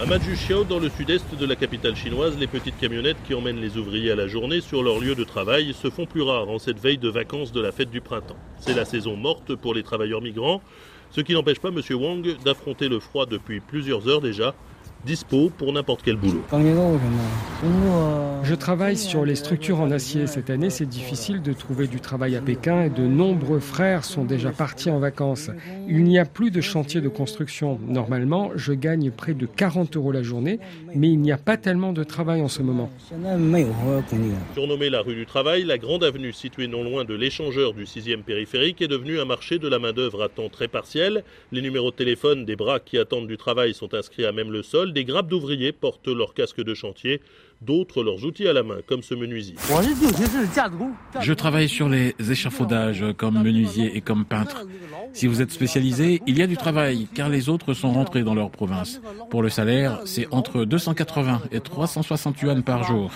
À Majuxiao, dans le sud-est de la capitale chinoise, les petites camionnettes qui emmènent les ouvriers à la journée sur leur lieu de travail se font plus rares en cette veille de vacances de la fête du printemps. C'est la saison morte pour les travailleurs migrants, ce qui n'empêche pas M. Wang d'affronter le froid depuis plusieurs heures déjà dispo pour n'importe quel boulot. Je travaille sur les structures en acier. Cette année, c'est difficile de trouver du travail à Pékin et de nombreux frères sont déjà partis en vacances. Il n'y a plus de chantier de construction. Normalement, je gagne près de 40 euros la journée, mais il n'y a pas tellement de travail en ce moment. Surnommée la rue du travail, la grande avenue située non loin de l'échangeur du 6e périphérique est devenue un marché de la main-d'œuvre à temps très partiel. Les numéros de téléphone des bras qui attendent du travail sont inscrits à même le sol des grappes d'ouvriers portent leurs casques de chantier, d'autres leurs outils à la main, comme ce menuisier. Je travaille sur les échafaudages comme menuisier et comme peintre. Si vous êtes spécialisé, il y a du travail, car les autres sont rentrés dans leur province. Pour le salaire, c'est entre 280 et 360 yuan par jour.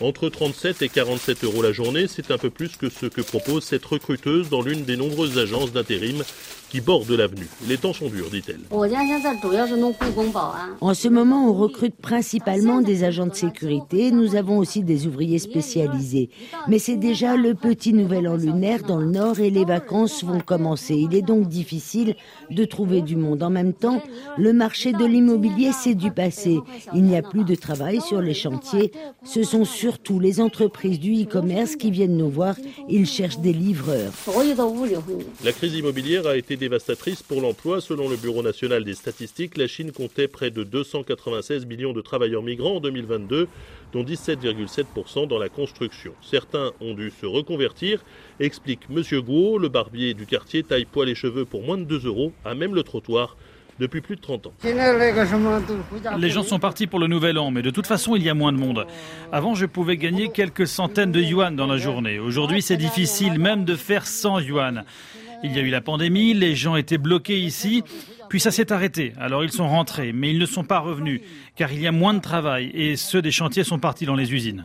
Entre 37 et 47 euros la journée, c'est un peu plus que ce que propose cette recruteuse dans l'une des nombreuses agences d'intérim qui bordent l'avenue. Les temps sont durs, dit-elle. En ce moment, on recrute principalement des agents de sécurité. Nous avons aussi des ouvriers spécialisés. Mais c'est déjà le petit nouvel an lunaire dans le nord et les vacances vont commencer. Il est donc difficile de trouver du monde. En même temps, le marché de l'immobilier, c'est du passé. Il n'y a plus de travail sur les chantiers. Ce sont surtout les entreprises du e-commerce qui viennent nous voir. Ils cherchent des livreurs. La crise immobilière a été dévastatrice pour l'emploi. Selon le Bureau national des statistiques, la Chine comptait près de 296 millions de travailleurs migrants en 2022, dont 17,7% dans la construction. Certains ont dû se reconvertir, explique M. Guo, le barbier du quartier taille poil et cheveux pour moins de 2 euros, à même le trottoir depuis plus de 30 ans. Les gens sont partis pour le nouvel an, mais de toute façon, il y a moins de monde. Avant, je pouvais gagner quelques centaines de yuan dans la journée. Aujourd'hui, c'est difficile même de faire 100 yuan. Il y a eu la pandémie, les gens étaient bloqués ici, puis ça s'est arrêté. Alors ils sont rentrés, mais ils ne sont pas revenus, car il y a moins de travail et ceux des chantiers sont partis dans les usines.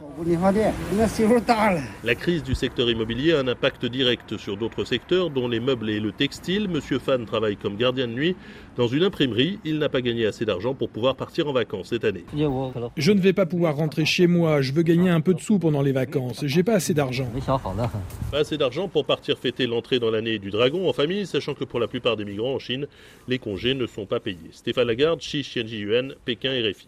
La crise du secteur immobilier a un impact direct sur d'autres secteurs, dont les meubles et le textile. Monsieur Fan travaille comme gardien de nuit dans une imprimerie. Il n'a pas gagné assez d'argent pour pouvoir partir en vacances cette année. Je ne vais pas pouvoir rentrer chez moi. Je veux gagner un peu de sous pendant les vacances. J'ai pas assez d'argent. Pas assez d'argent pour partir fêter l'entrée dans l'année du dragon en famille, sachant que pour la plupart des migrants en Chine, les congés ne sont pas payés. Stéphane Lagarde, Xi Yuan, Pékin et RFI.